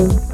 Música